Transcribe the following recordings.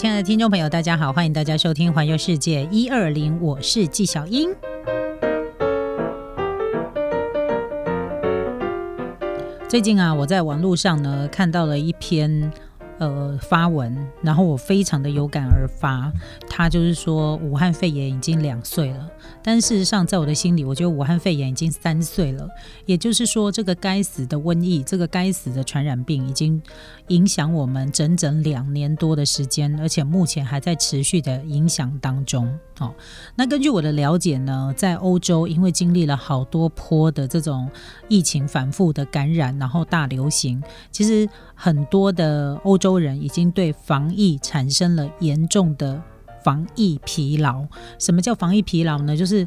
亲爱的听众朋友，大家好，欢迎大家收听《环游世界一二零》，我是纪晓英。最近啊，我在网络上呢看到了一篇。呃，发文，然后我非常的有感而发。他就是说，武汉肺炎已经两岁了，但事实上，在我的心里，我觉得武汉肺炎已经三岁了。也就是说，这个该死的瘟疫，这个该死的传染病，已经影响我们整整两年多的时间，而且目前还在持续的影响当中。哦，那根据我的了解呢，在欧洲，因为经历了好多波的这种疫情反复的感染，然后大流行，其实很多的欧洲多人已经对防疫产生了严重的防疫疲劳。什么叫防疫疲劳呢？就是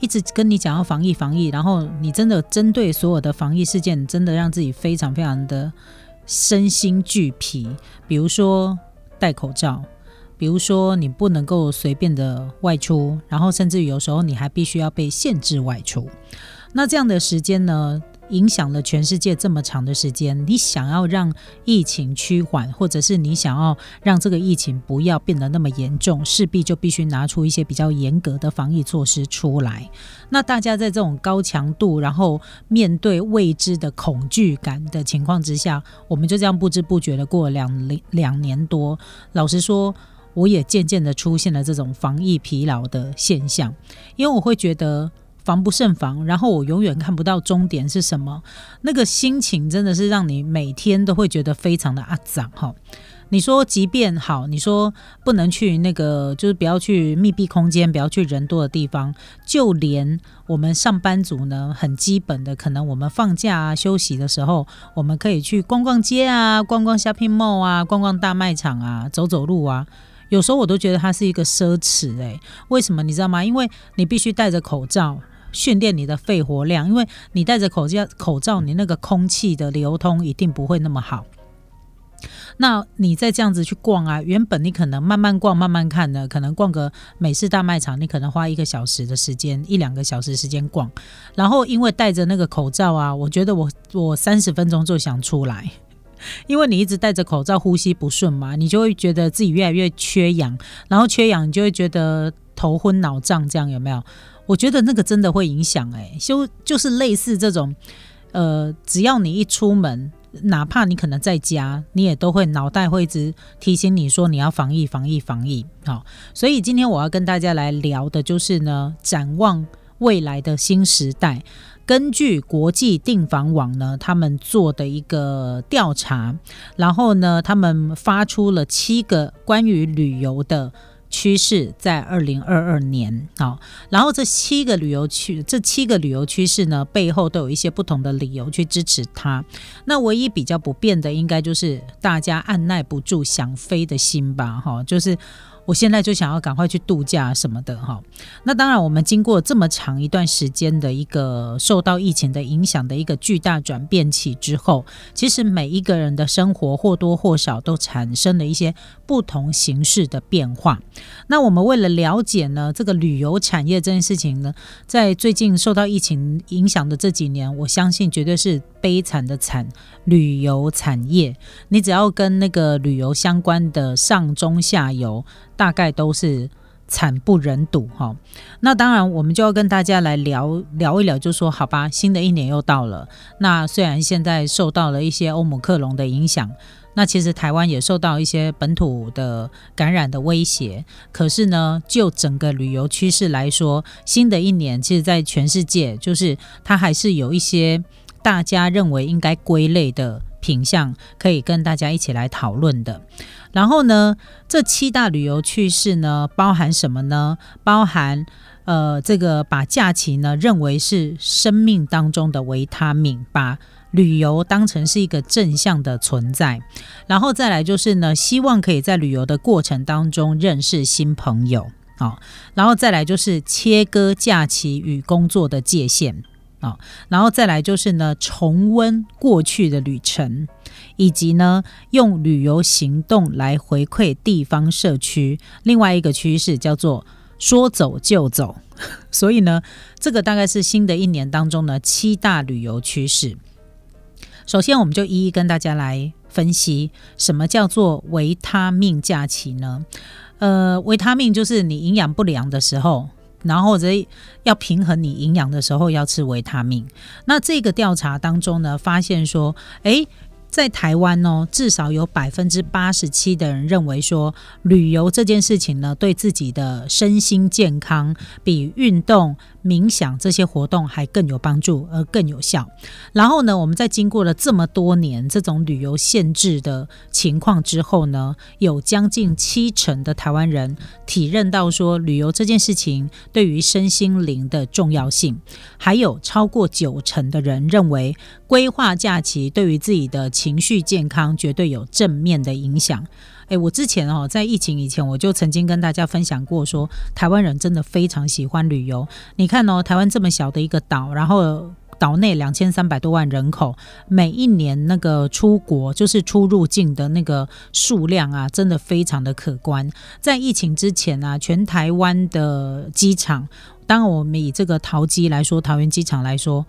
一直跟你讲要防疫防疫，然后你真的针对所有的防疫事件，真的让自己非常非常的身心俱疲。比如说戴口罩。比如说，你不能够随便的外出，然后甚至有时候你还必须要被限制外出。那这样的时间呢，影响了全世界这么长的时间。你想要让疫情趋缓，或者是你想要让这个疫情不要变得那么严重，势必就必须拿出一些比较严格的防疫措施出来。那大家在这种高强度，然后面对未知的恐惧感的情况之下，我们就这样不知不觉的过了两两年多。老实说。我也渐渐的出现了这种防疫疲劳的现象，因为我会觉得防不胜防，然后我永远看不到终点是什么，那个心情真的是让你每天都会觉得非常的阿脏哈。你说即便好，你说不能去那个，就是不要去密闭空间，不要去人多的地方，就连我们上班族呢，很基本的，可能我们放假啊、休息的时候，我们可以去逛逛街啊、逛逛 shopping mall 啊、逛逛大卖场啊、走走路啊。有时候我都觉得它是一个奢侈，诶，为什么你知道吗？因为你必须戴着口罩训练你的肺活量，因为你戴着口罩，口罩你那个空气的流通一定不会那么好。那你再这样子去逛啊，原本你可能慢慢逛、慢慢看的，可能逛个美式大卖场，你可能花一个小时的时间，一两个小时时间逛，然后因为戴着那个口罩啊，我觉得我我三十分钟就想出来。因为你一直戴着口罩，呼吸不顺嘛，你就会觉得自己越来越缺氧，然后缺氧，你就会觉得头昏脑胀，这样有没有？我觉得那个真的会影响，哎，就就是类似这种，呃，只要你一出门，哪怕你可能在家，你也都会脑袋会一直提醒你说你要防疫、防疫、防疫。好，所以今天我要跟大家来聊的就是呢，展望未来的新时代。根据国际订房网呢，他们做的一个调查，然后呢，他们发出了七个关于旅游的趋势，在二零二二年好，然后这七个旅游区，这七个旅游趋势呢，背后都有一些不同的理由去支持它。那唯一比较不变的，应该就是大家按耐不住想飞的心吧，哈，就是。我现在就想要赶快去度假什么的哈。那当然，我们经过这么长一段时间的一个受到疫情的影响的一个巨大转变期之后，其实每一个人的生活或多或少都产生了一些不同形式的变化。那我们为了了解呢这个旅游产业这件事情呢，在最近受到疫情影响的这几年，我相信绝对是悲惨的惨。旅游产业，你只要跟那个旅游相关的上中下游。大概都是惨不忍睹哈，那当然我们就要跟大家来聊聊一聊，就说好吧，新的一年又到了。那虽然现在受到了一些欧姆克隆的影响，那其实台湾也受到一些本土的感染的威胁。可是呢，就整个旅游趋势来说，新的一年其实，在全世界就是它还是有一些大家认为应该归类的品相，可以跟大家一起来讨论的。然后呢，这七大旅游趣事呢，包含什么呢？包含呃，这个把假期呢认为是生命当中的维他命，把旅游当成是一个正向的存在。然后再来就是呢，希望可以在旅游的过程当中认识新朋友，好。然后再来就是切割假期与工作的界限，啊。然后再来就是呢，重温过去的旅程。以及呢，用旅游行动来回馈地方社区。另外一个趋势叫做说走就走，所以呢，这个大概是新的一年当中呢七大旅游趋势。首先，我们就一一跟大家来分析什么叫做维他命假期呢？呃，维他命就是你营养不良的时候，然后或者要平衡你营养的时候要吃维他命。那这个调查当中呢，发现说，哎。在台湾哦，至少有百分之八十七的人认为说，旅游这件事情呢，对自己的身心健康比运动。冥想这些活动还更有帮助，而更有效。然后呢，我们在经过了这么多年这种旅游限制的情况之后呢，有将近七成的台湾人体认到说，旅游这件事情对于身心灵的重要性。还有超过九成的人认为，规划假期对于自己的情绪健康绝对有正面的影响。诶，我之前哦，在疫情以前，我就曾经跟大家分享过，说台湾人真的非常喜欢旅游。你看哦，台湾这么小的一个岛，然后岛内两千三百多万人口，每一年那个出国就是出入境的那个数量啊，真的非常的可观。在疫情之前啊，全台湾的机场，当我们以这个桃机来说，桃园机场来说，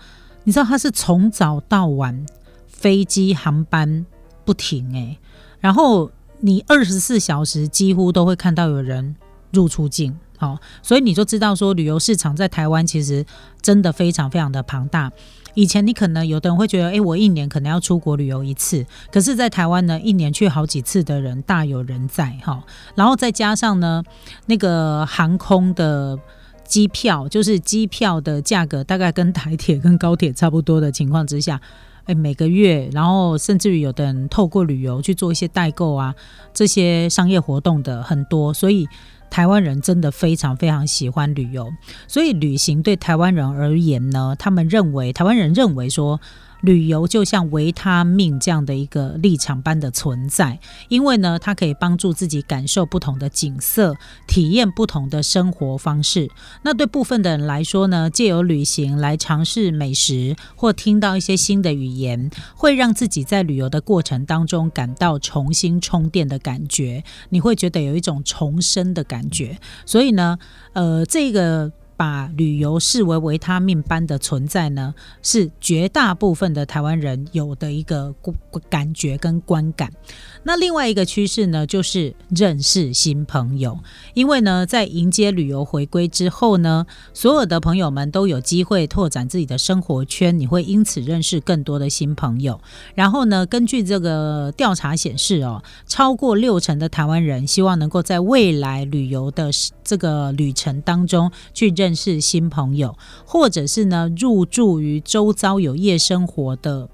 你知道它是从早到晚飞机航班不停诶，然后。你二十四小时几乎都会看到有人入出境，好，所以你就知道说旅游市场在台湾其实真的非常非常的庞大。以前你可能有的人会觉得，诶，我一年可能要出国旅游一次，可是，在台湾呢，一年去好几次的人大有人在，哈。然后再加上呢，那个航空的机票，就是机票的价格大概跟台铁跟高铁差不多的情况之下。哎，每个月，然后甚至于有的人透过旅游去做一些代购啊，这些商业活动的很多，所以台湾人真的非常非常喜欢旅游。所以旅行对台湾人而言呢，他们认为台湾人认为说。旅游就像维他命这样的一个立场般的存在，因为呢，它可以帮助自己感受不同的景色，体验不同的生活方式。那对部分的人来说呢，借由旅行来尝试美食或听到一些新的语言，会让自己在旅游的过程当中感到重新充电的感觉，你会觉得有一种重生的感觉。所以呢，呃，这个。把旅游视为维他命般的存在呢，是绝大部分的台湾人有的一个感觉跟观感。那另外一个趋势呢，就是认识新朋友。因为呢，在迎接旅游回归之后呢，所有的朋友们都有机会拓展自己的生活圈，你会因此认识更多的新朋友。然后呢，根据这个调查显示哦，超过六成的台湾人希望能够在未来旅游的这个旅程当中去认。认识新朋友，或者是呢入住于周遭有夜生活的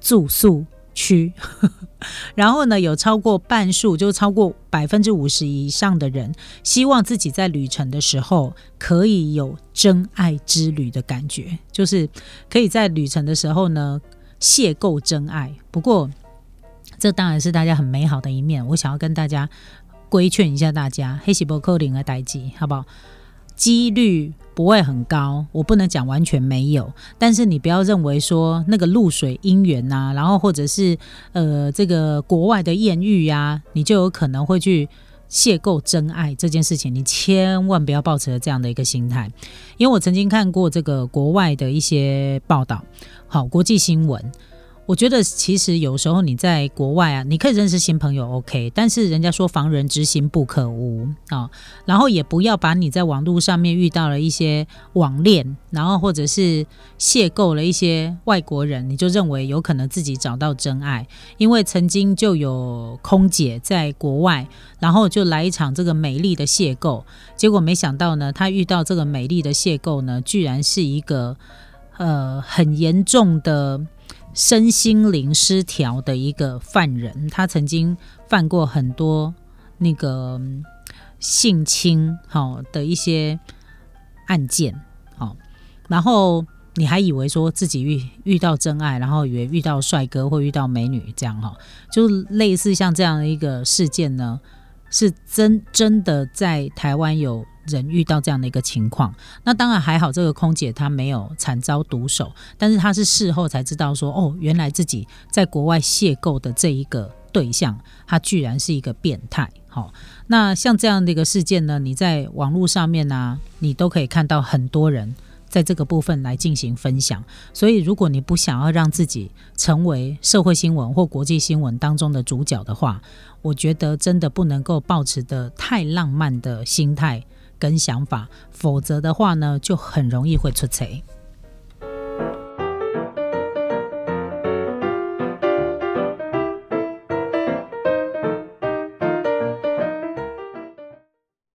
住宿区，然后呢有超过半数，就超过百分之五十以上的人，希望自己在旅程的时候可以有真爱之旅的感觉，就是可以在旅程的时候呢邂逅真爱。不过这当然是大家很美好的一面，我想要跟大家规劝一下大家，黑喜伯克林的代际，好不好？几率不会很高，我不能讲完全没有，但是你不要认为说那个露水姻缘呐，然后或者是呃这个国外的艳遇呀，你就有可能会去邂逅真爱这件事情，你千万不要抱持这样的一个心态，因为我曾经看过这个国外的一些报道，好国际新闻。我觉得其实有时候你在国外啊，你可以认识新朋友，OK。但是人家说防人之心不可无啊，然后也不要把你在网络上面遇到了一些网恋，然后或者是邂逅了一些外国人，你就认为有可能自己找到真爱。因为曾经就有空姐在国外，然后就来一场这个美丽的邂逅，结果没想到呢，她遇到这个美丽的邂逅呢，居然是一个呃很严重的。身心灵失调的一个犯人，他曾经犯过很多那个性侵好的一些案件，好，然后你还以为说自己遇遇到真爱，然后以为遇到帅哥或遇到美女这样哈，就类似像这样的一个事件呢，是真真的在台湾有。人遇到这样的一个情况那当然还好这个空姐她没有惨遭毒手但是她是事后才知道说哦原来自己在国外邂逅的这一个对象她居然是一个变态。好那像这样的一个事件呢你在网络上面呢你都可以看到很多人在这个部分来进行分享所以如果你不想要让自己成为社会新闻或国际新闻当中的主角的话我觉得真的不能够抱持的太浪漫的心态跟想法，否则的话呢，就很容易会出错。